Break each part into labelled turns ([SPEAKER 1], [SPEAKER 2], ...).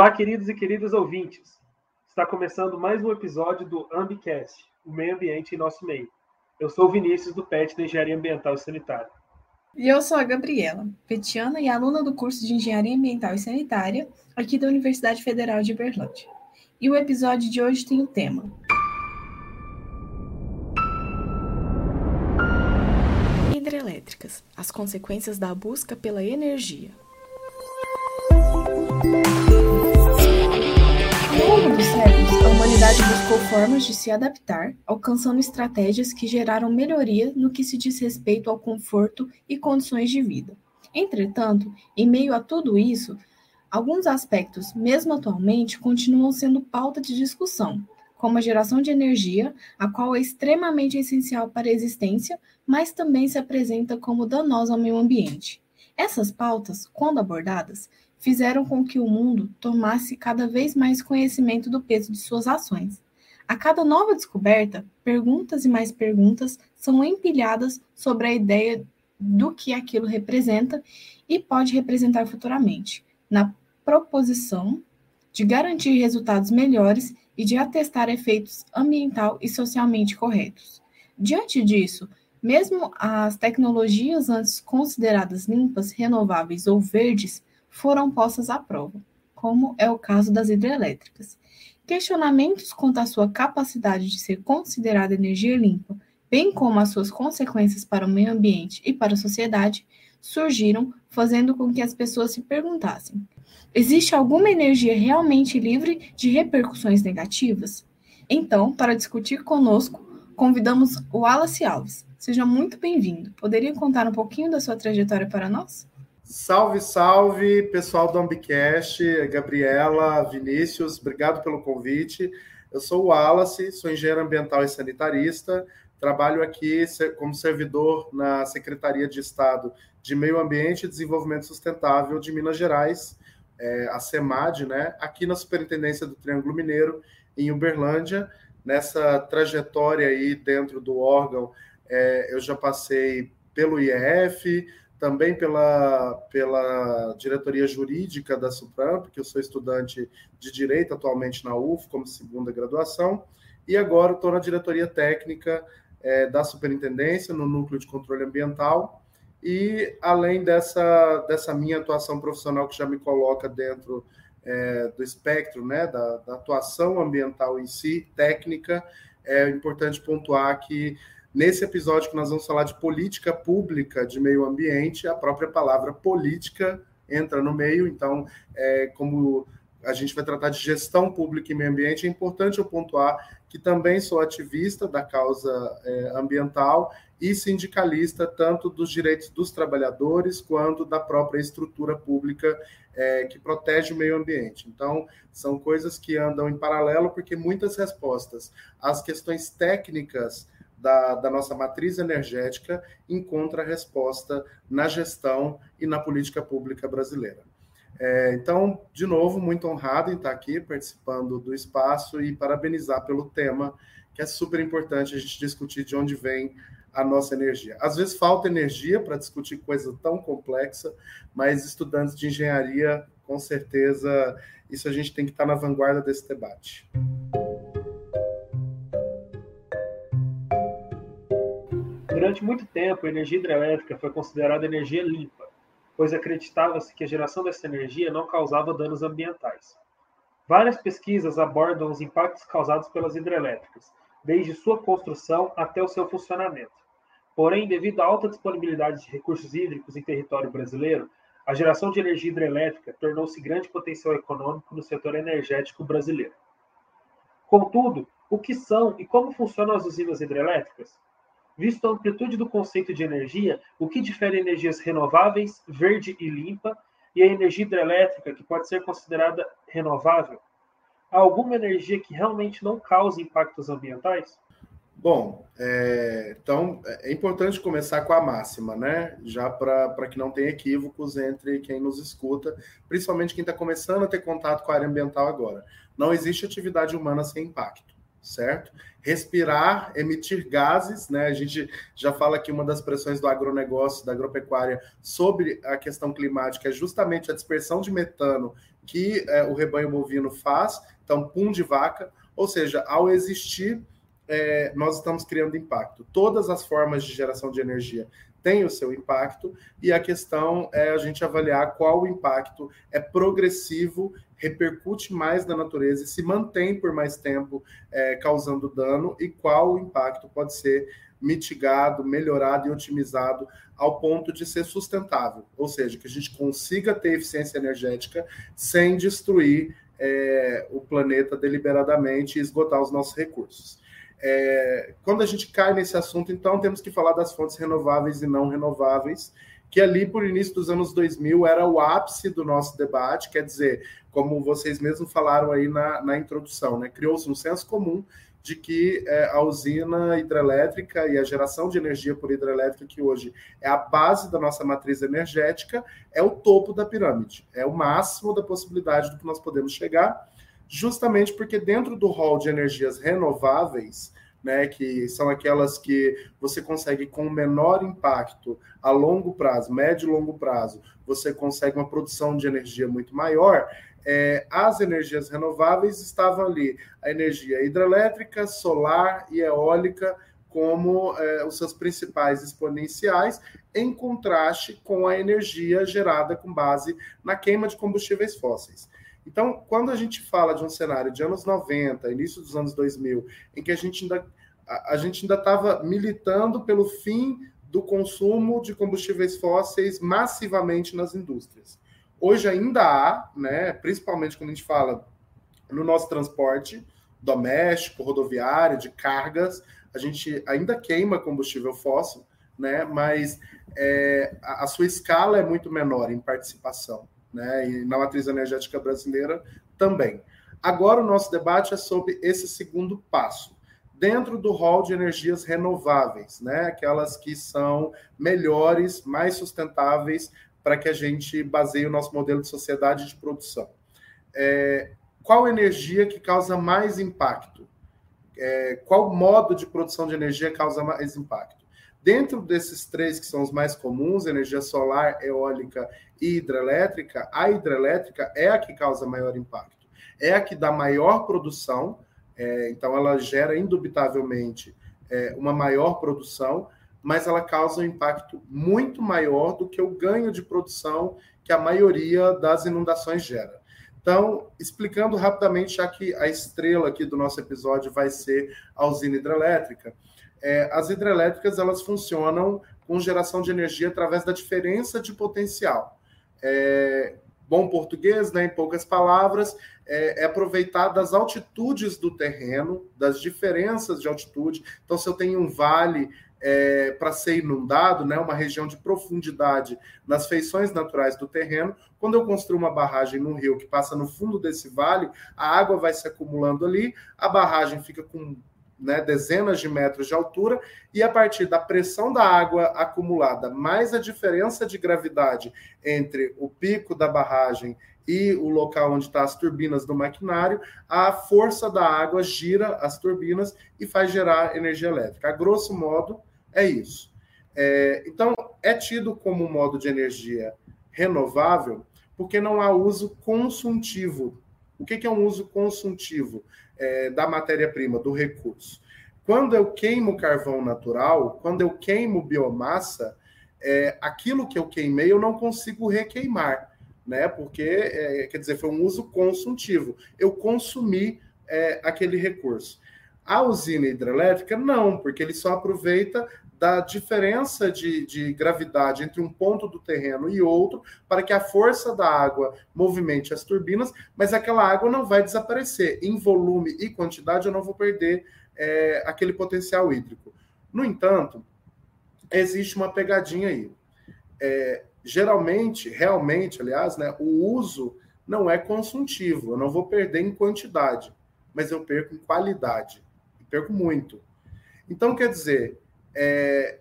[SPEAKER 1] Olá, queridos e queridas ouvintes. Está começando mais um episódio do Ambicast, o meio ambiente em nosso meio. Eu sou o Vinícius do PET da Engenharia Ambiental e Sanitária.
[SPEAKER 2] E eu sou a Gabriela, petiana e aluna do curso de Engenharia Ambiental e Sanitária aqui da Universidade Federal de Berlândia. E o episódio de hoje tem o tema Hidrelétricas, as consequências da busca pela energia. Dos séculos, a humanidade buscou formas de se adaptar, alcançando estratégias que geraram melhoria no que se diz respeito ao conforto e condições de vida. Entretanto, em meio a tudo isso, alguns aspectos, mesmo atualmente, continuam sendo pauta de discussão, como a geração de energia, a qual é extremamente essencial para a existência, mas também se apresenta como danosa ao meio ambiente. Essas pautas, quando abordadas, fizeram com que o mundo tomasse cada vez mais conhecimento do peso de suas ações. A cada nova descoberta, perguntas e mais perguntas são empilhadas sobre a ideia do que aquilo representa e pode representar futuramente, na proposição de garantir resultados melhores e de atestar efeitos ambiental e socialmente corretos. Diante disso, mesmo as tecnologias antes consideradas limpas, renováveis ou verdes foram postas à prova, como é o caso das hidrelétricas. Questionamentos quanto à sua capacidade de ser considerada energia limpa, bem como as suas consequências para o meio ambiente e para a sociedade, surgiram, fazendo com que as pessoas se perguntassem: existe alguma energia realmente livre de repercussões negativas? Então, para discutir conosco, convidamos o Wallace Alves. Seja muito bem-vindo. Poderia contar um pouquinho da sua trajetória para nós?
[SPEAKER 3] Salve, salve, pessoal do Ambicast, Gabriela, Vinícius, obrigado pelo convite. Eu sou o Wallace, sou engenheiro ambiental e sanitarista, trabalho aqui como servidor na Secretaria de Estado de Meio Ambiente e Desenvolvimento Sustentável de Minas Gerais, é, a SEMAD, né, aqui na Superintendência do Triângulo Mineiro, em Uberlândia. Nessa trajetória aí dentro do órgão, é, eu já passei pelo IEF, também pela, pela diretoria jurídica da Supramp, que eu sou estudante de Direito atualmente na UF, como segunda graduação, e agora estou na diretoria técnica é, da Superintendência, no Núcleo de Controle Ambiental, e além dessa, dessa minha atuação profissional que já me coloca dentro é, do espectro né, da, da atuação ambiental em si, técnica, é importante pontuar que Nesse episódio que nós vamos falar de política pública de meio ambiente, a própria palavra política entra no meio, então, é, como a gente vai tratar de gestão pública e meio ambiente, é importante eu pontuar que também sou ativista da causa é, ambiental e sindicalista, tanto dos direitos dos trabalhadores quanto da própria estrutura pública é, que protege o meio ambiente. Então, são coisas que andam em paralelo, porque muitas respostas às questões técnicas da, da nossa matriz energética encontra resposta na gestão e na política pública brasileira. É, então, de novo, muito honrado em estar aqui participando do espaço e parabenizar pelo tema, que é super importante a gente discutir de onde vem a nossa energia. Às vezes falta energia para discutir coisa tão complexa, mas estudantes de engenharia, com certeza, isso a gente tem que estar na vanguarda desse debate.
[SPEAKER 1] Durante muito tempo, a energia hidrelétrica foi considerada energia limpa, pois acreditava-se que a geração dessa energia não causava danos ambientais. Várias pesquisas abordam os impactos causados pelas hidrelétricas, desde sua construção até o seu funcionamento. Porém, devido à alta disponibilidade de recursos hídricos em território brasileiro, a geração de energia hidrelétrica tornou-se grande potencial econômico no setor energético brasileiro. Contudo, o que são e como funcionam as usinas hidrelétricas? Visto a amplitude do conceito de energia, o que difere energias renováveis, verde e limpa, e a energia hidrelétrica, que pode ser considerada renovável? Há alguma energia que realmente não cause impactos ambientais?
[SPEAKER 3] Bom, é, então é importante começar com a máxima, né? Já para que não tenha equívocos entre quem nos escuta, principalmente quem está começando a ter contato com a área ambiental agora. Não existe atividade humana sem impacto. Certo? Respirar, emitir gases, né? A gente já fala que uma das pressões do agronegócio, da agropecuária, sobre a questão climática é justamente a dispersão de metano que é, o rebanho bovino faz, então, pum de vaca, ou seja, ao existir, é, nós estamos criando impacto. Todas as formas de geração de energia tem o seu impacto, e a questão é a gente avaliar qual o impacto é progressivo, repercute mais na natureza e se mantém por mais tempo é, causando dano, e qual o impacto pode ser mitigado, melhorado e otimizado ao ponto de ser sustentável, ou seja, que a gente consiga ter eficiência energética sem destruir é, o planeta deliberadamente e esgotar os nossos recursos. É, quando a gente cai nesse assunto, então temos que falar das fontes renováveis e não renováveis, que ali por início dos anos 2000 era o ápice do nosso debate, quer dizer, como vocês mesmos falaram aí na, na introdução, né? criou-se um senso comum de que é, a usina hidrelétrica e a geração de energia por hidrelétrica, que hoje é a base da nossa matriz energética, é o topo da pirâmide, é o máximo da possibilidade do que nós podemos chegar, justamente porque dentro do rol de energias renováveis, né, que são aquelas que você consegue com menor impacto a longo prazo, médio e longo prazo, você consegue uma produção de energia muito maior. É, as energias renováveis estavam ali, a energia hidrelétrica, solar e eólica como é, os seus principais exponenciais, em contraste com a energia gerada com base na queima de combustíveis fósseis. Então, quando a gente fala de um cenário de anos 90, início dos anos 2000, em que a gente ainda a, gente ainda estava militando pelo fim do consumo de combustíveis fósseis massivamente nas indústrias. Hoje ainda há, né, principalmente quando a gente fala no nosso transporte doméstico, rodoviário, de cargas, a gente ainda queima combustível fóssil, né, mas é, a, a sua escala é muito menor em participação né? E na matriz energética brasileira também. Agora o nosso debate é sobre esse segundo passo. Dentro do rol de energias renováveis, né? Aquelas que são melhores, mais sustentáveis para que a gente baseie o nosso modelo de sociedade de produção. É, qual energia que causa mais impacto? É, qual modo de produção de energia causa mais impacto? Dentro desses três que são os mais comuns, energia solar, eólica e hidrelétrica, a hidrelétrica é a que causa maior impacto, é a que dá maior produção, é, então ela gera indubitavelmente é, uma maior produção, mas ela causa um impacto muito maior do que o ganho de produção que a maioria das inundações gera. Então, explicando rapidamente, já que a estrela aqui do nosso episódio vai ser a usina hidrelétrica, é, as hidrelétricas elas funcionam com geração de energia através da diferença de potencial. É, bom português, né, em poucas palavras, é, é aproveitar das altitudes do terreno, das diferenças de altitude. Então, se eu tenho um vale é, para ser inundado, né, uma região de profundidade nas feições naturais do terreno, quando eu construo uma barragem no rio que passa no fundo desse vale, a água vai se acumulando ali, a barragem fica com né, dezenas de metros de altura, e a partir da pressão da água acumulada, mais a diferença de gravidade entre o pico da barragem e o local onde estão tá as turbinas do maquinário, a força da água gira as turbinas e faz gerar energia elétrica. A grosso modo, é isso. É, então, é tido como um modo de energia renovável porque não há uso consultivo. O que, que é um uso consultivo? É, da matéria-prima, do recurso. Quando eu queimo carvão natural, quando eu queimo biomassa, é, aquilo que eu queimei eu não consigo requeimar, né? Porque, é, quer dizer, foi um uso consultivo. Eu consumi é, aquele recurso. A usina hidrelétrica, não, porque ele só aproveita da diferença de, de, gravidade entre um ponto do terreno e outro, para que a força da água movimente as turbinas, mas aquela água não vai desaparecer. Em volume e quantidade, eu não vou perder é, aquele potencial hídrico. No entanto, existe uma pegadinha aí. É, geralmente, realmente, aliás, né, o uso não é consultivo. Eu não vou perder em quantidade, mas eu perco em qualidade. E perco muito. Então, quer dizer, é,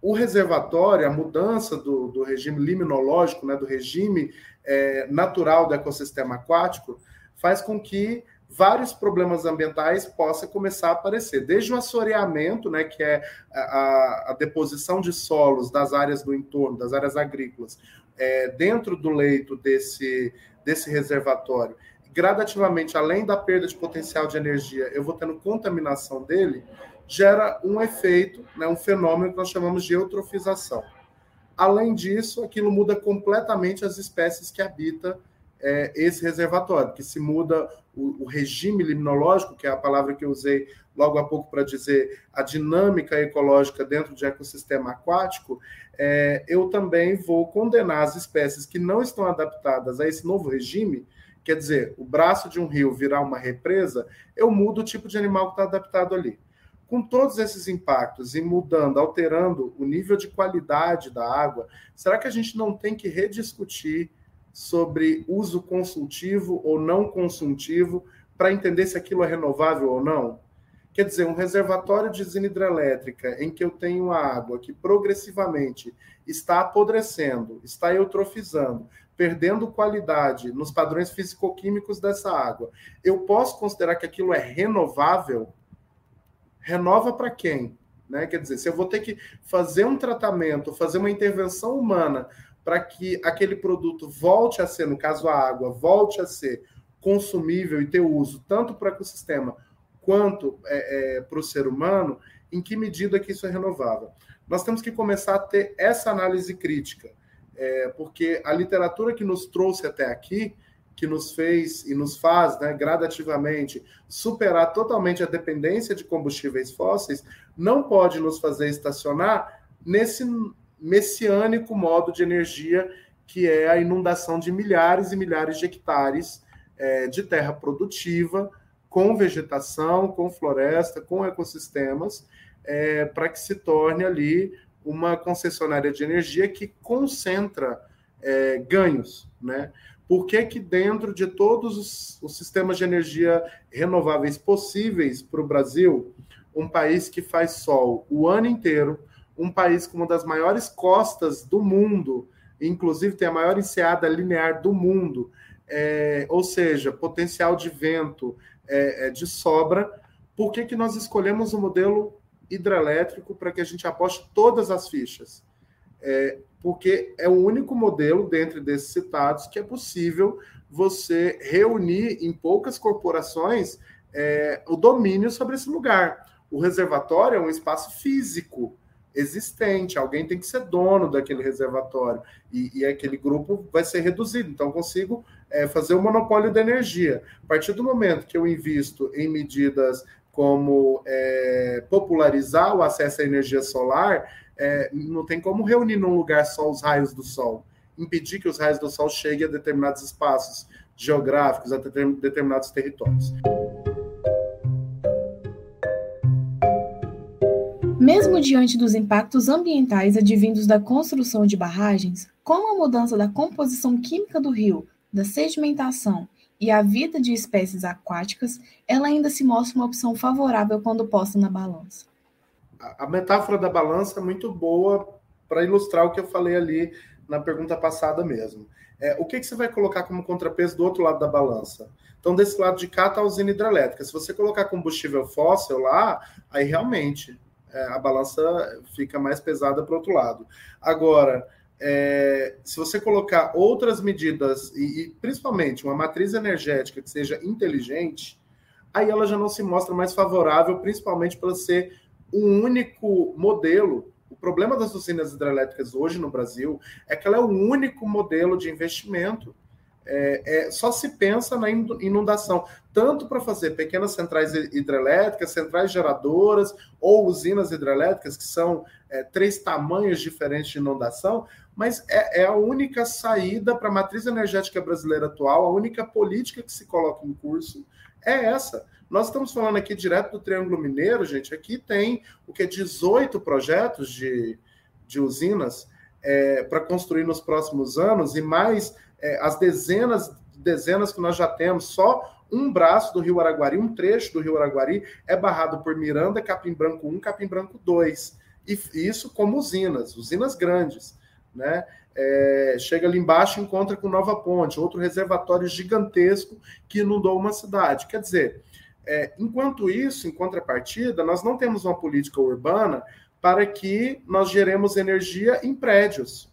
[SPEAKER 3] o reservatório, a mudança do, do regime liminológico, né, do regime é, natural do ecossistema aquático, faz com que vários problemas ambientais possam começar a aparecer, desde o assoreamento, né, que é a, a deposição de solos das áreas do entorno, das áreas agrícolas, é, dentro do leito desse, desse reservatório, gradativamente, além da perda de potencial de energia, eu vou tendo contaminação dele, gera um efeito, né, um fenômeno que nós chamamos de eutrofização. Além disso, aquilo muda completamente as espécies que habitam é, esse reservatório, que se muda o, o, regime limnológico, que é a palavra que eu usei logo há pouco para dizer a dinâmica ecológica dentro de ecossistema aquático, é, eu também vou condenar as espécies que não estão adaptadas a esse novo regime, quer dizer, o braço de um rio virar uma represa, eu mudo o tipo de animal que está adaptado ali. Com todos esses impactos e mudando, alterando o nível de qualidade da água, será que a gente não tem que rediscutir sobre uso consultivo ou não consultivo para entender se aquilo é renovável ou não? Quer dizer, um reservatório de usina hidrelétrica em que eu tenho água que progressivamente está apodrecendo, está eutrofizando, perdendo qualidade nos padrões físico-químicos dessa água, eu posso considerar que aquilo é renovável? Renova para quem? Né? Quer dizer, se eu vou ter que fazer um tratamento, fazer uma intervenção humana para que aquele produto volte a ser, no caso a água, volte a ser consumível e ter uso tanto para o ecossistema quanto é, é, para o ser humano, em que medida que isso é renovável? Nós temos que começar a ter essa análise crítica, é, porque a literatura que nos trouxe até aqui, que nos fez e nos faz né, gradativamente superar totalmente a dependência de combustíveis fósseis, não pode nos fazer estacionar nesse messiânico modo de energia que é a inundação de milhares e milhares de hectares é, de terra produtiva, com vegetação, com floresta, com ecossistemas, é, para que se torne ali uma concessionária de energia que concentra é, ganhos, né? Por que, que dentro de todos os, os sistemas de energia renováveis possíveis para o Brasil, um país que faz sol o ano inteiro, um país com uma das maiores costas do mundo, inclusive tem a maior enseada linear do mundo, é, ou seja, potencial de vento é, é, de sobra, por que, que nós escolhemos o modelo hidrelétrico para que a gente aposte todas as fichas? É, porque é o único modelo, dentre desses citados, que é possível você reunir em poucas corporações é, o domínio sobre esse lugar. O reservatório é um espaço físico, existente, alguém tem que ser dono daquele reservatório, e, e aquele grupo vai ser reduzido. Então, consigo é, fazer o monopólio da energia. A partir do momento que eu invisto em medidas como é, popularizar o acesso à energia solar, é, não tem como reunir num lugar só os raios do sol, impedir que os raios do sol cheguem a determinados espaços geográficos, a determinados territórios.
[SPEAKER 2] Mesmo diante dos impactos ambientais advindos da construção de barragens, como a mudança da composição química do rio, da sedimentação e a vida de espécies aquáticas, ela ainda se mostra uma opção favorável quando posta na balança.
[SPEAKER 3] A metáfora da balança é muito boa para ilustrar o que eu falei ali na pergunta passada mesmo. É, o que, que você vai colocar como contrapeso do outro lado da balança? Então, desse lado de cá está a usina hidrelétrica. Se você colocar combustível fóssil lá, aí realmente é, a balança fica mais pesada para o outro lado. Agora, é, se você colocar outras medidas, e, e, principalmente uma matriz energética que seja inteligente, aí ela já não se mostra mais favorável, principalmente para ser um único modelo. O problema das usinas hidrelétricas hoje no Brasil é que ela é o único modelo de investimento é, é, só se pensa na inundação, tanto para fazer pequenas centrais hidrelétricas, centrais geradoras ou usinas hidrelétricas, que são é, três tamanhos diferentes de inundação, mas é, é a única saída para a matriz energética brasileira atual, a única política que se coloca em curso é essa. Nós estamos falando aqui direto do Triângulo Mineiro, gente. Aqui tem o que 18 projetos de, de usinas é, para construir nos próximos anos e mais é, as dezenas dezenas que nós já temos, só um braço do Rio Araguari, um trecho do Rio Araguari é barrado por Miranda, Capim Branco 1, Capim Branco 2. E isso como usinas, usinas grandes. Né? é, chega ali embaixo e encontra com Nova Ponte, outro reservatório gigantesco que inundou uma cidade. Quer dizer, é, enquanto isso, em contrapartida, nós não temos uma política urbana para que nós geremos energia em prédios.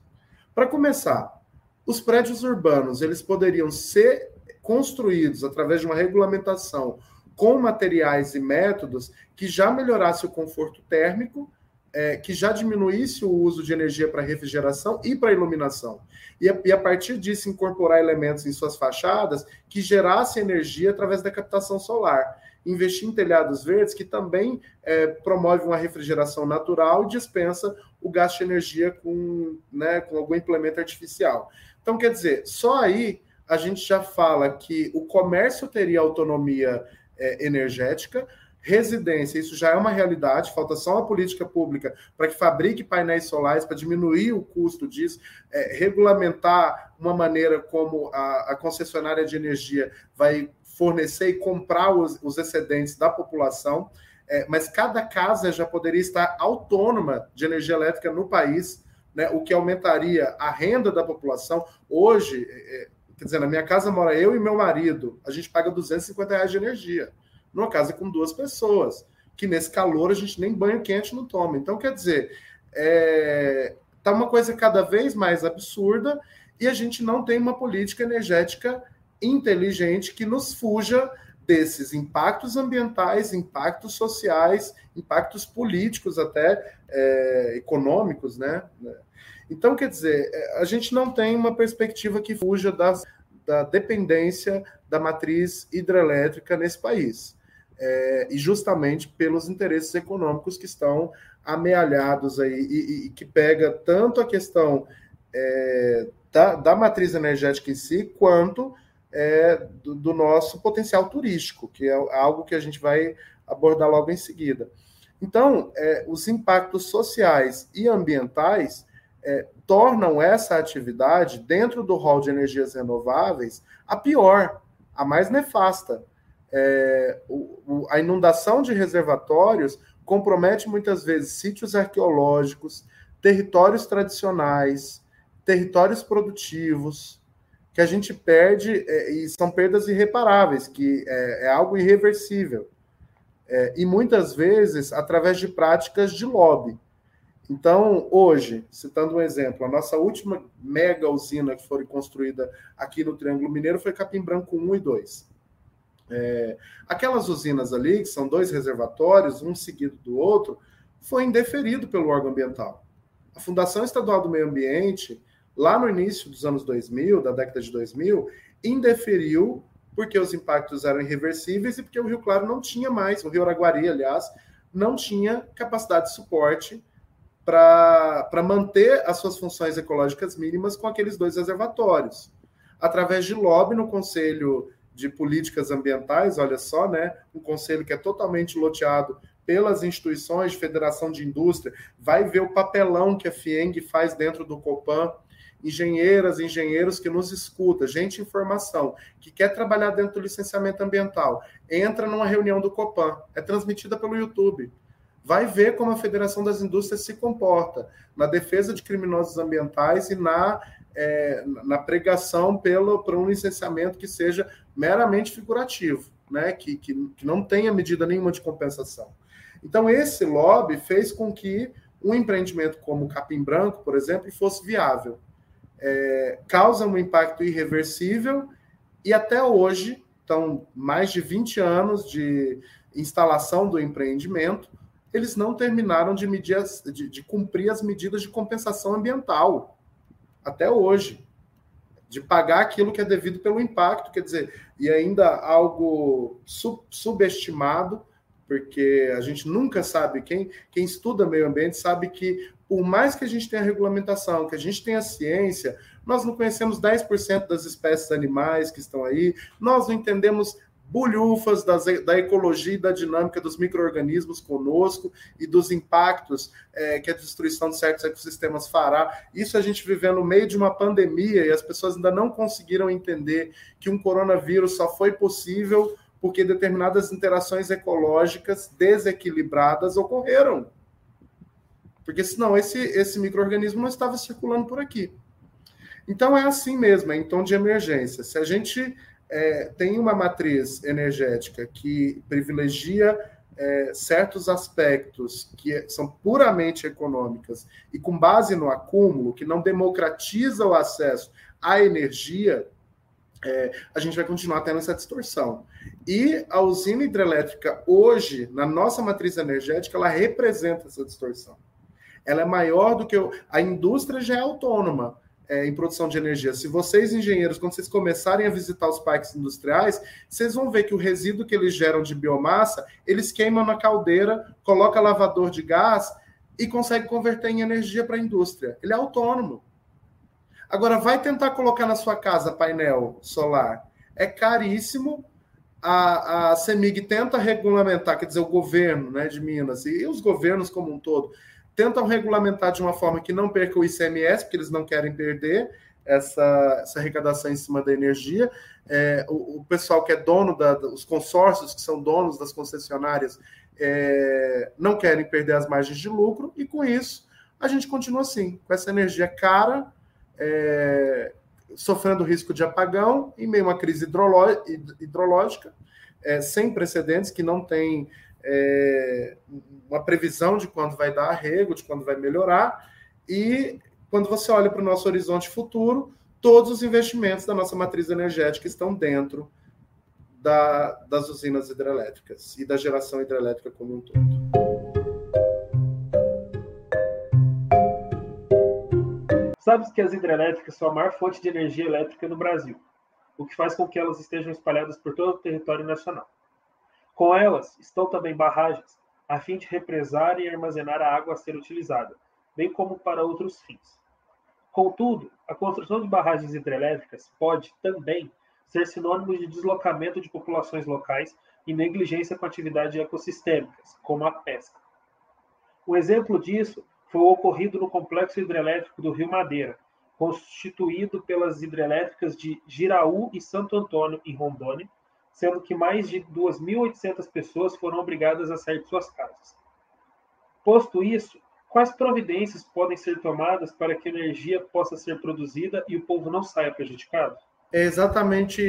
[SPEAKER 3] Para começar, os prédios urbanos eles poderiam ser construídos através de uma regulamentação com materiais e métodos que já melhorasse o conforto térmico é, que já diminuísse o uso de energia para refrigeração e para iluminação. E a, e a, partir disso, incorporar elementos em suas fachadas que gerassem energia através da captação solar. Investir em telhados verdes, que também é, promove uma refrigeração natural e dispensa o gasto de energia com, né, com algum implemento artificial. Então, quer dizer, só aí a gente já fala que o comércio teria autonomia é, energética, residência, isso já é uma realidade, falta só uma política pública para que fabrique painéis solares, para diminuir o custo disso, é, regulamentar uma maneira como a, a, concessionária de energia vai fornecer e comprar os, os excedentes da população, é, mas cada casa já poderia estar autônoma de energia elétrica no país, né, o que aumentaria a renda da população. Hoje, é, é quer dizer, na minha casa mora eu e meu marido, a gente paga 250 reais de energia numa casa com duas pessoas, que nesse calor a gente nem banho quente não toma. Então, quer dizer, é, tá uma coisa cada vez mais absurda e a gente não tem uma política energética inteligente que nos fuja desses impactos ambientais, impactos sociais, impactos políticos até é, econômicos, né? Então, quer dizer, é, a gente não tem uma perspectiva que fuja das, da dependência da matriz hidrelétrica nesse país é, e justamente pelos interesses econômicos que estão amealhados aí e, e que pega tanto a questão é, da, da, matriz energética em si, quanto é, do, do, nosso potencial turístico, que é algo que a gente vai abordar logo em seguida. Então, é, os impactos sociais e ambientais é, tornam essa atividade, dentro do rol de energias renováveis, a pior, a mais nefasta é, o, a inundação de reservatórios compromete muitas vezes sítios arqueológicos, territórios tradicionais, territórios produtivos, que a gente perde é, e são perdas irreparáveis, que é, é algo irreversível. É, e muitas vezes através de práticas de lobby. Então, hoje, citando um exemplo, a nossa última mega usina que foi construída aqui no Triângulo Mineiro foi Capim Branco 1 e 2. É, aquelas usinas ali, que são dois reservatórios, um seguido do outro, foi indeferido pelo órgão ambiental. A Fundação Estadual do Meio Ambiente, lá no início dos anos 2000, da década de 2000, indeferiu porque os impactos eram irreversíveis e porque o Rio Claro não tinha mais, o Rio Araguari, aliás, não tinha capacidade de suporte para manter as suas funções ecológicas mínimas com aqueles dois reservatórios. Através de lobby no Conselho de políticas ambientais, olha só, né? Um conselho que é totalmente loteado pelas instituições, Federação de Indústria, vai ver o papelão que a FIENG faz dentro do Copan, engenheiras, engenheiros que nos escuta, gente em formação, que quer trabalhar dentro do licenciamento ambiental, entra numa reunião do Copan, é transmitida pelo YouTube. Vai ver como a Federação das Indústrias se comporta na defesa de criminosos ambientais e na é, na pregação pelo, por um licenciamento que seja meramente figurativo, né? que, que, que não tenha medida nenhuma de compensação. Então, esse lobby fez com que um empreendimento como o Capim Branco, por exemplo, fosse viável. É, causa um impacto irreversível e até hoje, então, mais de 20 anos de instalação do empreendimento, eles não terminaram de, medir, de, de cumprir as medidas de compensação ambiental até hoje, de pagar aquilo que é devido pelo impacto, quer dizer, e ainda algo sub, subestimado, porque a gente nunca sabe, quem, quem estuda meio ambiente sabe que, por mais que a gente tenha regulamentação, que a gente tenha ciência, nós não conhecemos 10% das espécies animais que estão aí, nós não entendemos bulhufas das, da ecologia e da dinâmica dos micro-organismos conosco e dos impactos é, que a destruição de certos ecossistemas fará. Isso a gente vivendo no meio de uma pandemia e as pessoas ainda não conseguiram entender que um coronavírus só foi possível porque determinadas interações ecológicas desequilibradas ocorreram. Porque senão esse, esse microorganismo não estava circulando por aqui. Então é assim mesmo, é em tom de emergência. Se a gente é, tem uma matriz energética que privilegia é, certos aspectos que são puramente econômicas e com base no acúmulo, que não democratiza o acesso à energia, é, a gente vai continuar tendo essa distorção. E a usina hidrelétrica, hoje, na nossa matriz energética, ela representa essa distorção. Ela é maior do que. A indústria já é autônoma é, em produção de energia. Se vocês, engenheiros, quando vocês começarem a visitar os parques industriais, vocês vão ver que o resíduo que eles geram de biomassa, eles queimam na caldeira, coloca lavador de gás e consegue converter em energia para a indústria. Ele é autônomo. Agora, vai tentar colocar na sua casa painel solar. É caríssimo. A, a CEMIG tenta regulamentar, quer dizer, o governo né, de Minas e, e os governos como um todo tentam regulamentar de uma forma que não perca o ICMS, porque eles não querem perder essa, essa arrecadação em cima da energia. É, o, o, pessoal que é dono, da, os consórcios que são donos das concessionárias, é, não querem perder as margens de lucro, e com isso a gente continua assim, com essa energia cara, é, sofrendo risco de apagão, em meio a uma crise hidrológica, é, sem precedentes, que não tem é, uma previsão de quando vai dar arrego, de quando vai melhorar, e quando você olha para o nosso horizonte futuro, todos os investimentos da nossa matriz energética estão dentro da, das usinas hidrelétricas e da geração hidrelétrica como um todo.
[SPEAKER 1] Sabe que as hidrelétricas são a maior fonte de energia elétrica no Brasil, o que faz com que elas estejam espalhadas por todo o território nacional. Com elas estão também barragens, a fim de represar e armazenar a água a ser utilizada, bem como para outros fins. Contudo, a construção de barragens hidrelétricas pode também ser sinônimo de deslocamento de populações locais e negligência com atividades ecossistêmicas, como a pesca. Um exemplo disso foi o ocorrido no complexo hidrelétrico do Rio Madeira, constituído pelas hidrelétricas de Giraú e Santo Antônio, em Rondônia, sendo que mais de 2.800 pessoas foram obrigadas a sair de suas casas. Posto isso, quais providências podem ser tomadas para que a energia possa ser produzida e o povo não saia prejudicado?
[SPEAKER 3] É exatamente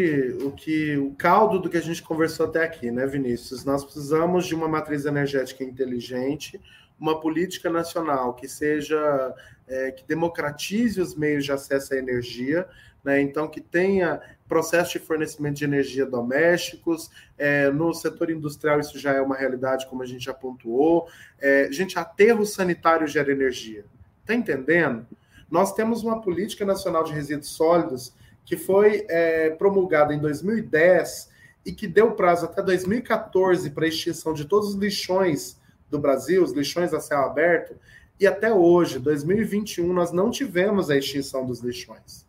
[SPEAKER 3] o que o caldo do que a gente conversou até aqui, né, Vinícius? Nós precisamos de uma matriz energética inteligente, uma política nacional que seja é, que democratize os meios de acesso à energia, né? Então que tenha processo de fornecimento de energia domésticos, é, no setor industrial isso já é uma realidade, como a gente já pontuou. É, gente, aterro sanitário gera energia. Está entendendo? Nós temos uma política nacional de resíduos sólidos que foi é, promulgada em 2010 e que deu prazo até 2014 para a extinção de todos os lixões do Brasil, os lixões a céu aberto, e até hoje, 2021, nós não tivemos a extinção dos lixões.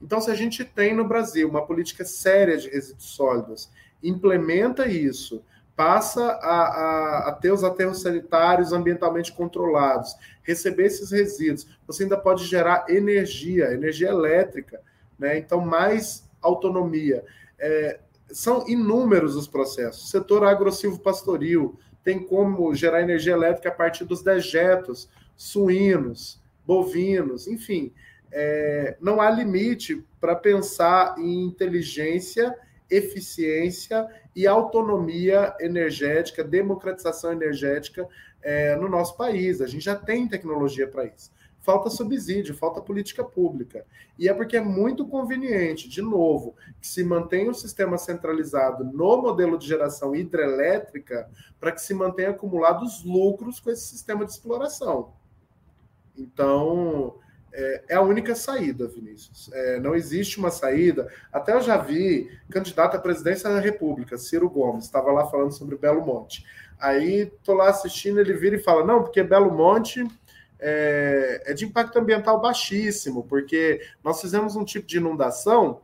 [SPEAKER 3] Então, se a gente tem no Brasil uma política séria de resíduos sólidos, implementa isso, passa a, a, a, ter os aterros sanitários ambientalmente controlados, receber esses resíduos, você ainda pode gerar energia, energia elétrica, né? Então, mais autonomia. É, são inúmeros os processos. O setor agro-silvo-pastoril tem como gerar energia elétrica a partir dos dejetos suínos, bovinos, enfim. É, não há limite para pensar em inteligência, eficiência e autonomia energética, democratização energética é, no nosso país. A gente já tem tecnologia para isso falta subsídio, falta política pública. E é porque é muito conveniente, de novo, que se mantenha o sistema centralizado no modelo de geração hidrelétrica para que se mantenha acumulados lucros com esse sistema de exploração. Então, é, é a única saída, Vinícius. É, não existe uma saída. Até eu já vi candidato à presidência da República, Ciro Gomes, estava lá falando sobre Belo Monte. Aí estou lá assistindo, ele vira e fala: não, porque Belo Monte é, é de impacto ambiental baixíssimo, porque nós fizemos um tipo de inundação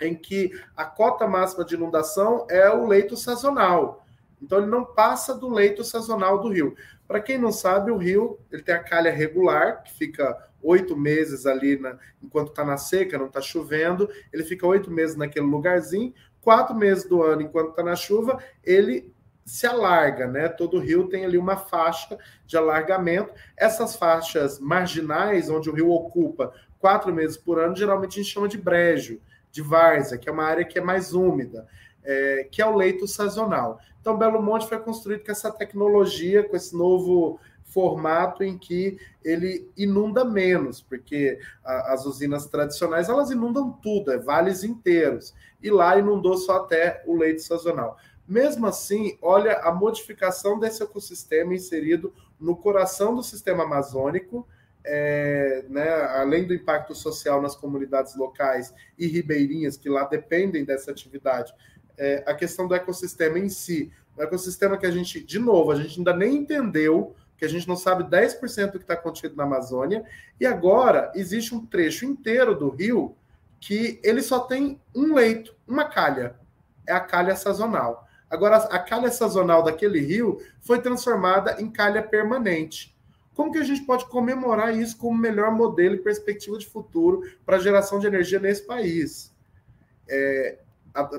[SPEAKER 3] em que a cota máxima de inundação é o leito sazonal. Então ele não passa do leito sazonal do rio. Para quem não sabe, o rio ele tem a calha regular, que fica oito meses ali na, enquanto está na seca, não está chovendo, ele fica oito meses naquele lugarzinho, quatro meses do ano, enquanto está na chuva, ele se alarga, né? Todo rio tem ali uma faixa de alargamento. Essas faixas marginais, onde o rio ocupa quatro meses por ano, geralmente a gente chama de brejo, de várzea, que é uma área que é mais úmida, é, que é o leito sazonal. Então, Belo Monte foi construído com essa tecnologia, com esse novo formato em que ele inunda menos, porque a, as usinas tradicionais elas inundam tudo, é vales inteiros, e lá inundou só até o leito sazonal. Mesmo assim, olha a modificação desse ecossistema inserido no coração do sistema amazônico, é, né, além do impacto social nas comunidades locais e ribeirinhas que lá dependem dessa atividade, é, a questão do ecossistema em si, o ecossistema que a gente, de novo, a gente ainda nem entendeu, que a gente não sabe 10% do que está contido na Amazônia, e agora existe um trecho inteiro do rio que ele só tem um leito, uma calha, é a calha sazonal. Agora, a calha sazonal daquele rio foi transformada em calha permanente. Como que a gente pode comemorar isso como melhor modelo e perspectiva de futuro para a geração de energia nesse país? É,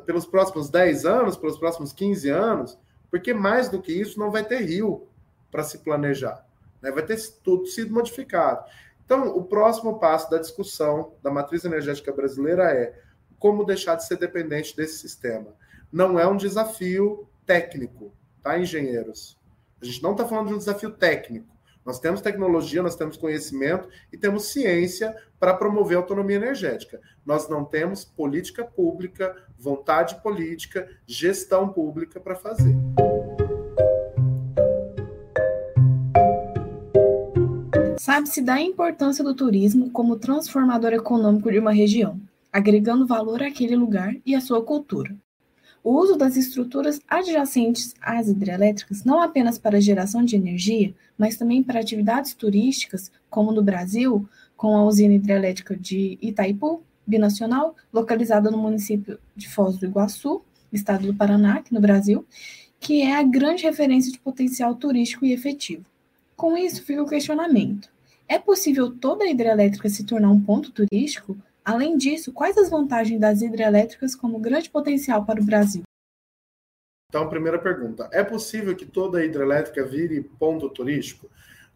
[SPEAKER 3] pelos próximos 10 anos, pelos próximos 15 anos, porque mais do que isso não vai ter rio para se planejar. Né? Vai ter tudo sido modificado. Então, o próximo passo da discussão da matriz energética brasileira é como deixar de ser dependente desse sistema não é um desafio técnico, tá, engenheiros? A gente não está falando de um desafio técnico. Nós temos tecnologia, nós temos conhecimento e temos ciência para promover autonomia energética. Nós não temos política pública, vontade política, gestão pública para fazer.
[SPEAKER 2] Sabe-se da importância do turismo como transformador econômico de uma região, agregando valor àquele lugar e à sua cultura. O uso das estruturas adjacentes às hidrelétricas não apenas para geração de energia, mas também para atividades turísticas, como no Brasil, com a usina hidrelétrica de Itaipu, binacional, localizada no município de Foz do Iguaçu, estado do Paraná, aqui no Brasil, que é a grande referência de potencial turístico e efetivo. Com isso, fica o questionamento: é possível toda a hidrelétrica se tornar um ponto turístico? Além disso, quais as vantagens das hidrelétricas como grande potencial para o Brasil?
[SPEAKER 3] Então, primeira pergunta: é possível que toda a hidrelétrica vire ponto turístico?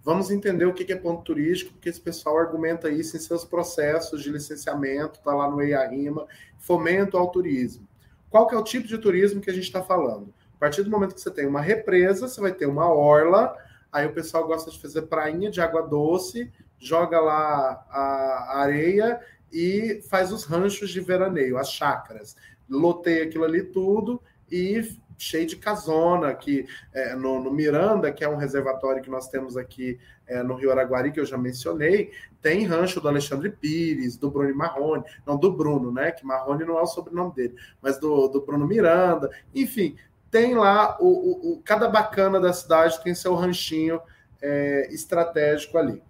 [SPEAKER 3] Vamos entender o que é ponto turístico, porque esse pessoal argumenta isso em seus processos de licenciamento, está lá no EIA-RIMA, fomento ao turismo. Qual que é o tipo de turismo que a gente está falando? A partir do momento que você tem uma represa, você vai ter uma orla, aí o pessoal gosta de fazer prainha de água doce, joga lá a areia e faz os ranchos de veraneio, as chácaras. Loteia aquilo ali tudo e cheio de casona, que é, no, no, Miranda, que é um reservatório que nós temos aqui é, no Rio Araguari, que eu já mencionei, tem rancho do Alexandre Pires, do Bruno Marrone, não, do Bruno, né? Que Marrone não é o sobrenome dele, mas do, do Bruno Miranda, enfim, tem lá o, o, o cada bacana da cidade tem seu ranchinho é, estratégico ali.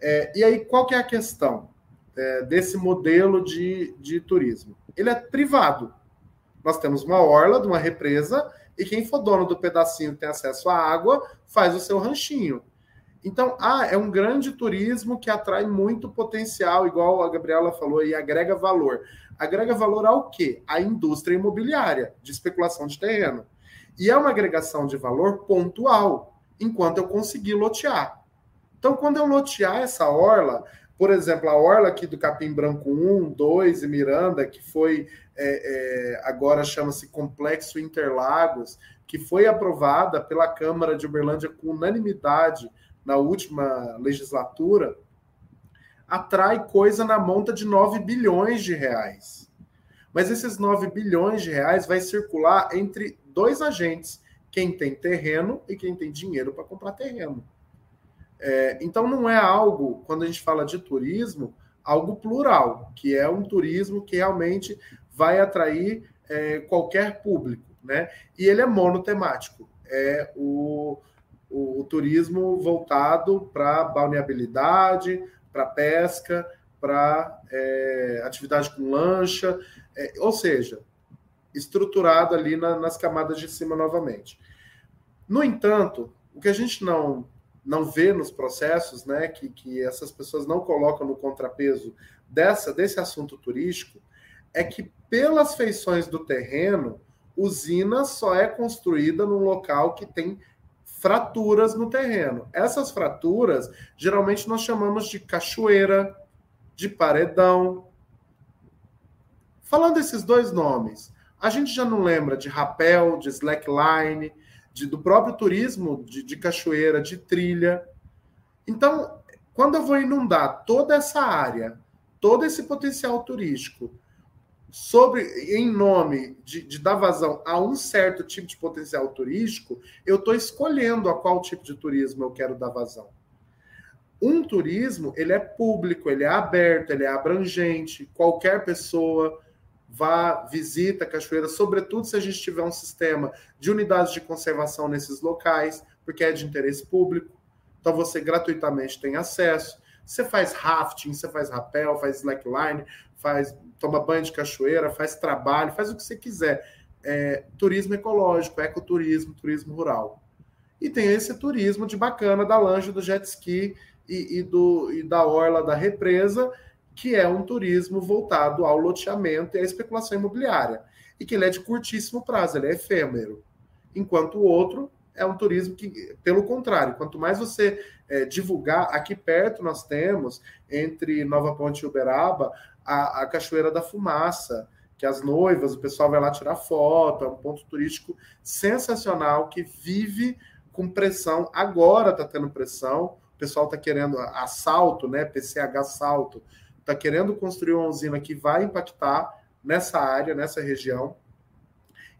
[SPEAKER 3] É, e aí, qual que é a questão? é, desse modelo de, de turismo? Ele é privado. Nós temos uma orla de uma represa e quem for dono do pedacinho tem acesso à água faz o seu ranchinho. Então, ah, é um grande turismo que atrai muito potencial, igual a Gabriela falou, e agrega valor. Agrega valor ao quê? À indústria imobiliária, de especulação de terreno. E é uma agregação de valor pontual, enquanto eu conseguir lotear. Então, quando eu lotear essa orla, por exemplo, a orla aqui do Capim Branco 1, 2 e Miranda, que foi é, é, agora chama-se Complexo Interlagos, que foi aprovada pela Câmara de Uberlândia com unanimidade na última legislatura, atrai coisa na monta de 9 bilhões de reais. Mas esses 9 bilhões de reais vai circular entre dois agentes, quem tem terreno e quem tem dinheiro para comprar terreno. É, então, não é algo, quando a gente fala de turismo, algo plural, que é um turismo que realmente vai atrair é, qualquer público, né? E ele é monotemático, é o, o, o turismo voltado para balneabilidade, para pesca, para é, atividade com lancha, é, ou seja, estruturado ali na, nas camadas de cima novamente. No entanto, o que a gente não não vê nos processos, né, que, que essas pessoas não colocam no contrapeso dessa desse assunto turístico, é que pelas feições do terreno, usina só é construída num local que tem fraturas no terreno. Essas fraturas, geralmente nós chamamos de cachoeira, de paredão. Falando esses dois nomes, a gente já não lembra de rapel, de slackline, de, do próprio turismo de, de cachoeira, de trilha. Então, quando eu vou inundar toda essa área, todo esse potencial turístico, sobre em nome de, de, dar vazão a um certo tipo de potencial turístico, eu estou escolhendo a qual tipo de turismo eu quero dar vazão. Um turismo, ele é público, ele é aberto, ele é abrangente, qualquer pessoa vá, visita a cachoeira, sobretudo se a gente tiver um sistema de unidades de conservação nesses locais, porque é de interesse público. Então você gratuitamente tem acesso. Você faz rafting, você faz rapel, faz slackline, faz toma banho de cachoeira, faz trabalho, faz o que você quiser. É, turismo ecológico, ecoturismo, turismo rural. E tem esse turismo de bacana da lancha, do jet ski e, e, do, e da orla da represa, que é um turismo voltado ao loteamento e à especulação imobiliária. E que ele é de curtíssimo prazo, ele é efêmero. Enquanto o outro é um turismo que, pelo contrário, quanto mais você é, divulgar, aqui perto nós temos, entre Nova Ponte e Uberaba, a, a Cachoeira da Fumaça, que as noivas, o pessoal vai lá tirar foto, é um ponto turístico sensacional que vive com pressão. Agora está tendo pressão, o pessoal está querendo assalto, né? PCH Salto, está querendo construir uma usina que vai impactar nessa área, nessa região.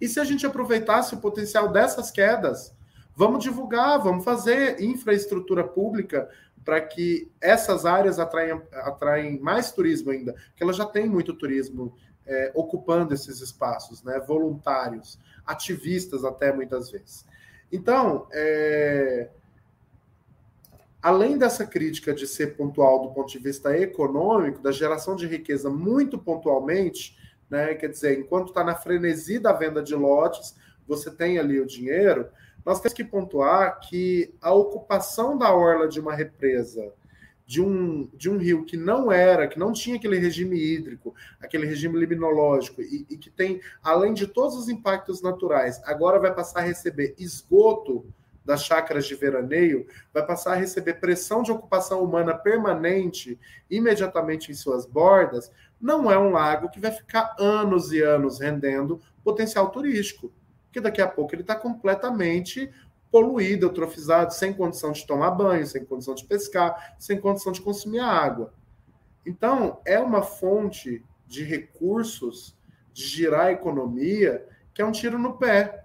[SPEAKER 3] E se a gente aproveitasse o potencial dessas quedas, vamos divulgar, vamos fazer infraestrutura pública para que essas áreas atraem, atraem mais turismo ainda, porque ela já tem muito turismo é, ocupando esses espaços, né? voluntários, ativistas até muitas vezes. Então, é, além dessa crítica de ser pontual do ponto de vista econômico, da geração de riqueza muito pontualmente, né? quer dizer, enquanto está na frenesi da venda de lotes, você tem ali o dinheiro, nós temos que pontuar que a ocupação da orla de uma represa, de um, de um rio que não era, que não tinha aquele regime hídrico, aquele regime liminológico, e, e que tem, além de todos os impactos naturais, agora vai passar a receber esgoto das chácaras de veraneio, vai passar a receber pressão de ocupação humana permanente imediatamente em suas bordas, não é um lago que vai ficar anos e anos rendendo potencial turístico porque daqui a pouco ele está completamente poluído, eutrofizado, sem condição de tomar banho, sem condição de pescar, sem condição de consumir água. Então, é uma fonte de recursos, de girar a economia, que é um tiro no pé.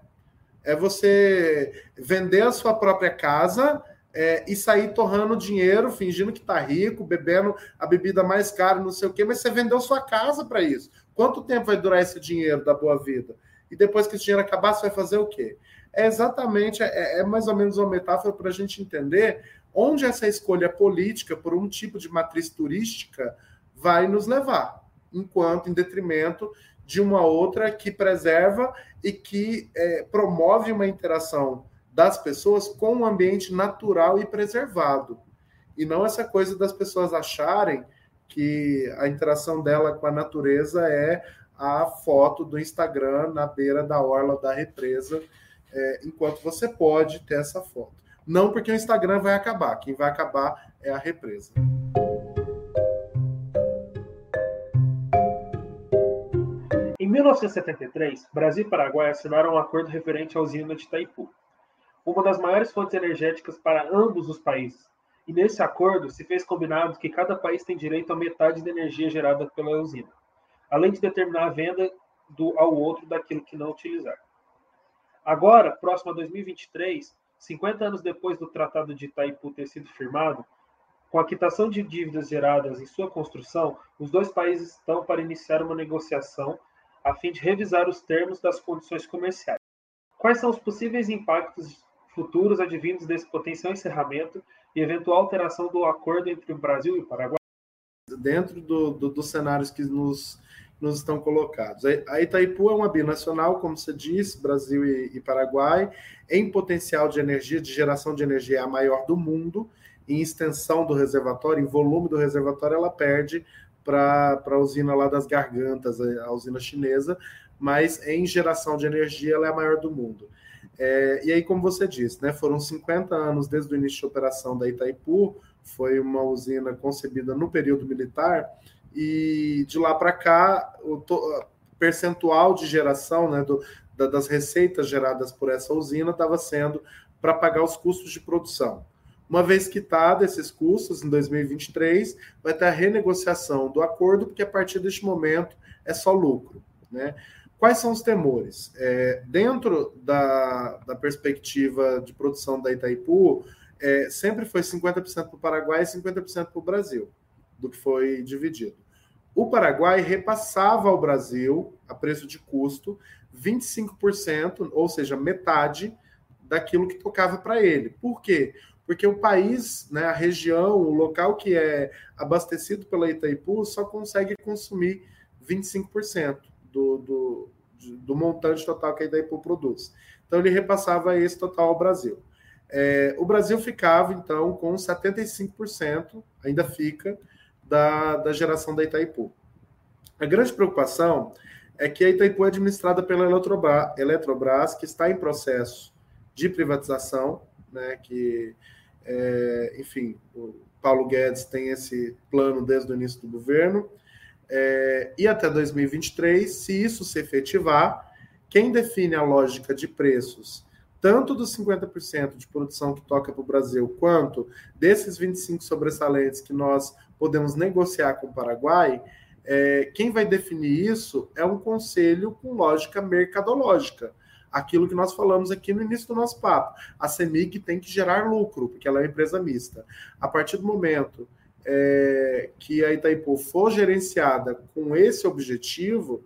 [SPEAKER 3] É você vender a sua própria casa é, e sair torrando dinheiro, fingindo que está rico, bebendo a bebida mais cara, não sei o quê, mas você vendeu sua casa para isso. Quanto tempo vai durar esse dinheiro da boa vida? e depois que esse dinheiro acabar, você vai fazer o quê? É exatamente, é, é mais ou menos uma metáfora para a gente entender onde essa escolha política por um tipo de matriz turística vai nos levar, enquanto em detrimento de uma outra que preserva e que é, promove uma interação das pessoas com um ambiente natural e preservado. E não essa coisa das pessoas acharem que a interação dela com a natureza é a foto do Instagram na beira da orla da represa, é, enquanto você pode ter essa foto. Não porque o Instagram vai acabar, quem vai acabar é a represa.
[SPEAKER 1] 1973, Brasil e Paraguai assinaram um acordo referente à usina de Itaipu, uma das maiores fontes energéticas para ambos os países. E nesse acordo se fez combinado que cada país tem direito a metade da energia gerada pela usina além de determinar a venda do, ao outro daquilo que não utilizar. Agora, próximo a 2023, 50 anos depois do Tratado de Itaipu ter sido firmado, com a quitação de dívidas geradas em sua construção, os dois países estão para iniciar uma negociação a fim de revisar os termos das condições comerciais. Quais são os possíveis impactos futuros advindos desse potencial encerramento e eventual alteração do acordo entre o Brasil e o Paraguai?
[SPEAKER 3] Dentro do, do, dos cenários que nos nos estão colocados. A Itaipu é uma binacional, como você disse, Brasil e, e Paraguai, em potencial de energia, de geração de energia, a maior do mundo, em extensão do reservatório, em volume do reservatório, ela perde para a usina lá das Gargantas, a usina chinesa, mas em geração de energia ela é a maior do mundo. É, e aí, como você disse, né, foram 50 anos desde o início de operação da Itaipu, foi uma usina concebida no período militar, e de lá para cá, o percentual de geração né, do, da, das receitas geradas por essa usina estava sendo para pagar os custos de produção. Uma vez quitado esses custos, em 2023, vai ter a renegociação do acordo, porque a partir deste momento é só lucro. Né? Quais são os temores? É, dentro da, da perspectiva de produção da Itaipu, é, sempre foi 50% para o Paraguai e 50% para o Brasil, do que foi dividido. O Paraguai repassava ao Brasil, a preço de custo, 25%, ou seja, metade daquilo que tocava para ele. Por quê? Porque o país, né, a região, o local que é abastecido pela Itaipu só consegue consumir 25% do, do, do montante total que a Itaipu produz. Então ele repassava esse total ao Brasil. É, o Brasil ficava, então, com 75%, ainda fica, da, da geração da Itaipu. A grande preocupação é que a Itaipu é administrada pela Eletrobras, Eletrobras que está em processo de privatização, né, que, é, enfim, o Paulo Guedes tem esse plano desde o início do governo, é, e até 2023, se isso se efetivar, quem define a lógica de preços, tanto dos 50% de produção que toca para o Brasil, quanto desses 25 sobressalentes que nós podemos negociar com o Paraguai, é, quem vai definir isso é um conselho com lógica mercadológica. Aquilo que nós falamos aqui no início do nosso papo. A CEMIG tem que gerar lucro, porque ela é uma empresa mista. A partir do momento é, que a Itaipu for gerenciada com esse objetivo,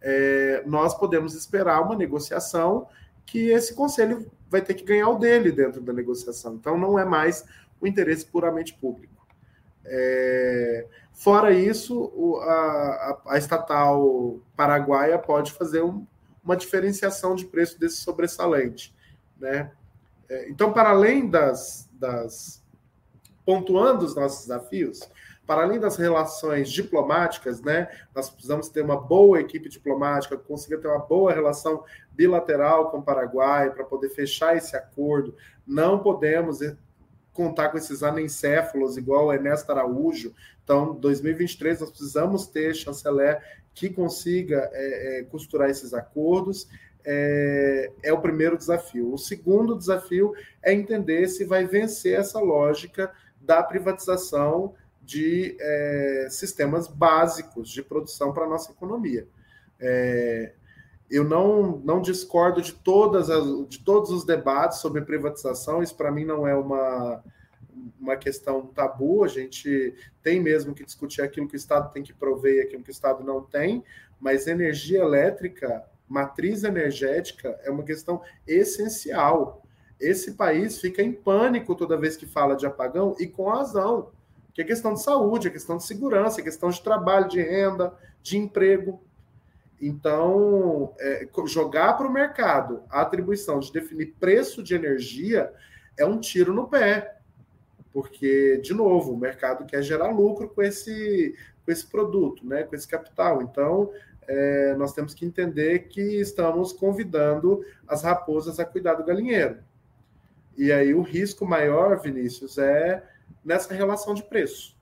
[SPEAKER 3] é, nós podemos esperar uma negociação que esse conselho vai ter que ganhar o dele dentro da negociação. Então, não é mais o interesse puramente público. É, fora isso, o, a, a, estatal paraguaia pode fazer um, uma diferenciação de preço desse sobressalente. Né? É, então, para além das, das pontuando os nossos desafios, para além das relações diplomáticas, né, nós precisamos ter uma boa equipe diplomática, conseguir ter uma boa relação bilateral com o Paraguai para poder fechar esse acordo. Não podemos contar com esses anencéfalos igual o Ernesto Araújo. Então, 2023 nós precisamos ter chanceler que consiga é, é, costurar esses acordos. É, é, o primeiro desafio. O segundo desafio é entender se vai vencer essa lógica da privatização de é, sistemas básicos de produção para a nossa economia. É, eu não, não discordo de, todas as, de todos os debates sobre privatização, isso para mim não é uma, uma questão tabu, a gente tem mesmo que discutir aquilo que o Estado tem que prover e aquilo que o Estado não tem, mas energia elétrica, matriz energética, é uma questão essencial. Esse país fica em pânico toda vez que fala de apagão, e com razão, que é questão de saúde, é questão de segurança, é questão de trabalho, de renda, de emprego. Então, é, jogar para o mercado a atribuição de definir preço de energia é um tiro no pé, porque, de novo, o mercado quer gerar lucro com esse, com esse produto, né, com esse capital. Então, é, nós temos que entender que estamos convidando as raposas a cuidar do galinheiro. E aí o risco maior, Vinícius, é nessa relação de preço.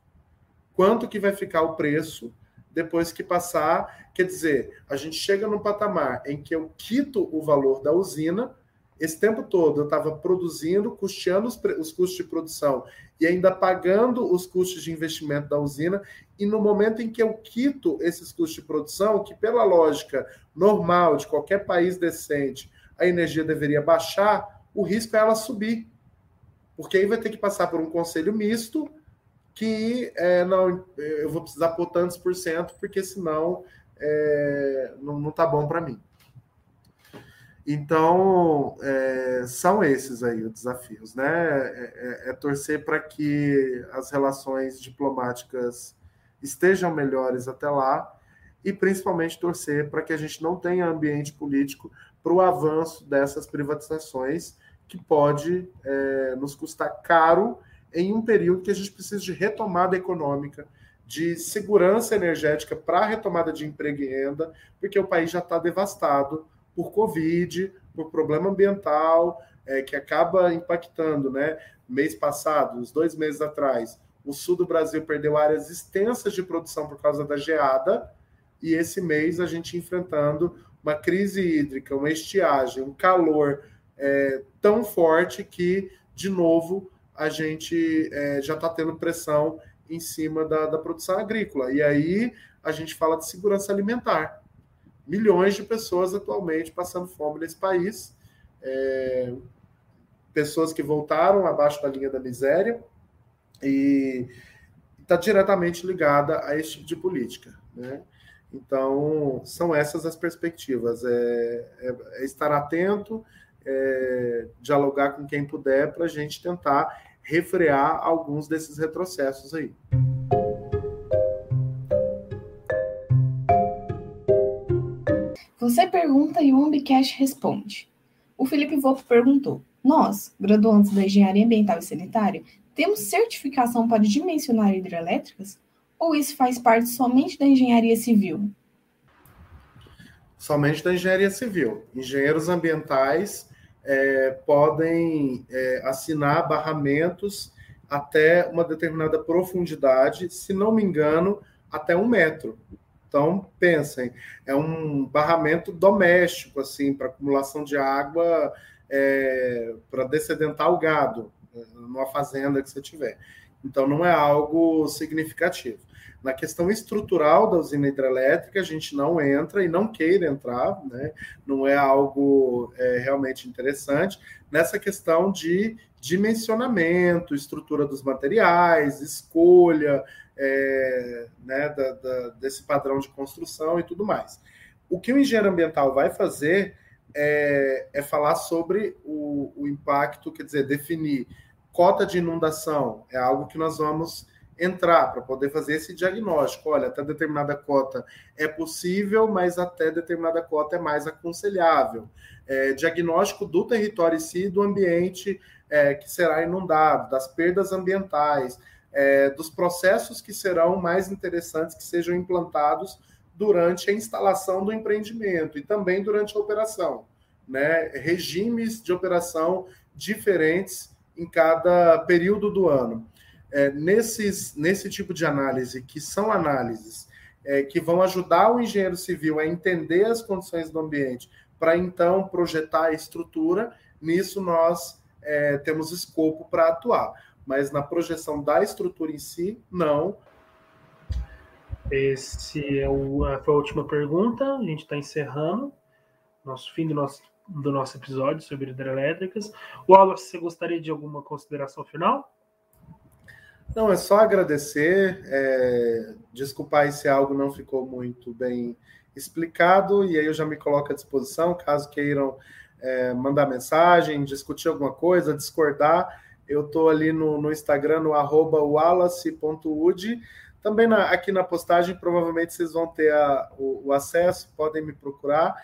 [SPEAKER 3] Quanto que vai ficar o preço depois que passar. Quer dizer, a gente chega num patamar em que eu quito o valor da usina, esse tempo todo eu estava produzindo, custeando os, os, custos de produção e ainda pagando os custos de investimento da usina, e no momento em que eu quito esses custos de produção, que pela lógica normal de qualquer país decente, a energia deveria baixar, o risco é ela subir. Porque aí vai ter que passar por um conselho misto que é, não, eu vou precisar pôr tantos por cento, porque senão é, não, não tá bom para mim. Então, é, são esses aí os desafios, né? É, é, é torcer para que as relações diplomáticas estejam melhores até lá e principalmente torcer para que a gente não tenha ambiente político para o avanço dessas privatizações que pode é, nos custar caro em um período que a gente precisa de retomada econômica, de segurança energética para retomada de emprego e renda, porque o país já está devastado por Covid, por problema ambiental, é, que acaba impactando, né? Mês passado, uns dois meses atrás, o sul do Brasil perdeu áreas extensas de produção por causa da geada, e esse mês a gente enfrentando uma crise hídrica, uma estiagem, um calor é, tão forte que, de novo, a gente é, já está tendo pressão em cima da, da produção agrícola. E aí a gente fala de segurança alimentar. Milhões de pessoas atualmente passando fome nesse país. É, pessoas que voltaram abaixo da linha da miséria e está diretamente ligada a esse tipo de política. Né? Então, são essas as perspectivas: é, é, é estar atento, é, dialogar com quem puder para a gente tentar refrear alguns desses retrocessos aí.
[SPEAKER 2] Você pergunta e o Umbicast responde. O Felipe Volpe perguntou: Nós, graduandos da Engenharia Ambiental e Sanitária, temos certificação para dimensionar hidrelétricas? Ou isso faz parte somente da engenharia civil?
[SPEAKER 3] Somente da engenharia civil. Engenheiros ambientais é, podem é, assinar barramentos até uma determinada profundidade, se não me engano, até um metro. Então, pensem, é um barramento doméstico, assim, para acumulação de água, é, para descedentar o gado, né, numa fazenda que você tiver. Então, não é algo significativo. Na questão estrutural da usina hidrelétrica, a gente não entra e não queira entrar, né? não é algo é, realmente interessante. Nessa questão de dimensionamento, estrutura dos materiais, escolha é, né, da, da, desse padrão de construção e tudo mais. O que o engenheiro ambiental vai fazer é, é falar sobre o, o impacto, quer dizer, definir cota de inundação, é algo que nós vamos entrar para poder fazer esse diagnóstico. Olha, até determinada cota é possível, mas até determinada cota é mais aconselhável. É, diagnóstico do território em si, do ambiente é, que será inundado, das perdas ambientais, é, dos processos que serão mais interessantes que sejam implantados durante a instalação do empreendimento e também durante a operação. Né? Regimes de operação diferentes em cada período do ano é, nesses, nesse tipo de análise, que são análises é, que vão ajudar o engenheiro civil a entender as condições do ambiente, para então projetar a estrutura, nisso nós é, temos escopo para atuar. Mas na projeção da estrutura em si, não.
[SPEAKER 1] Esse é o, foi a última pergunta, a gente está encerrando nosso fim do nosso, do nosso episódio sobre hidrelétricas. Wallace, você gostaria de alguma consideração final?
[SPEAKER 3] Não, é só agradecer, é, desculpar se algo não ficou muito bem explicado, e aí eu já me coloco à disposição, caso queiram é, mandar mensagem, discutir alguma coisa, discordar, eu estou ali no, no, Instagram, no arroba wallace.ud, também na, aqui na postagem, provavelmente vocês vão ter a, o, o, acesso, podem me procurar.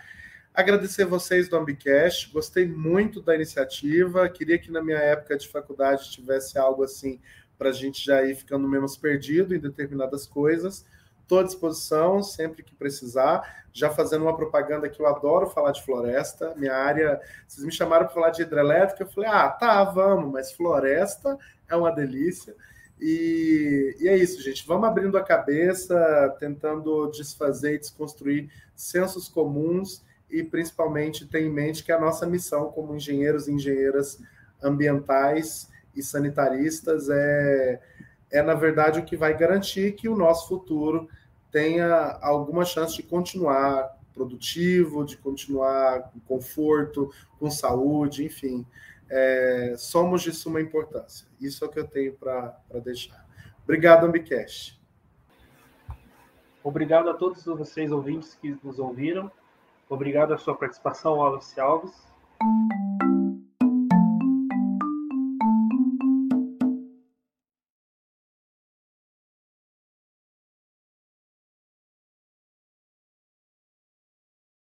[SPEAKER 3] Agradecer vocês do Ambicast, gostei muito da iniciativa, queria que na minha época de faculdade tivesse algo assim para a gente já ir ficando menos perdido em determinadas coisas. Estou à disposição sempre que precisar. Já fazendo uma propaganda que eu adoro falar de floresta. Minha área, vocês me chamaram para falar de hidrelétrica, eu falei, ah, tá, vamos, mas floresta é uma delícia. E, e, é isso, gente. Vamos abrindo a cabeça, tentando desfazer e desconstruir sensos comuns e principalmente ter em mente que a nossa missão como engenheiros e engenheiras ambientais e sanitaristas é, é, na verdade, o que vai garantir que o nosso futuro tenha alguma chance de continuar produtivo, de continuar com conforto, com saúde, enfim. É, somos de suma importância. Isso é o que eu tenho para deixar. Obrigado, Ambicast.
[SPEAKER 1] Obrigado a todos vocês ouvintes que nos ouviram. Obrigado a sua participação, Wallace Alves.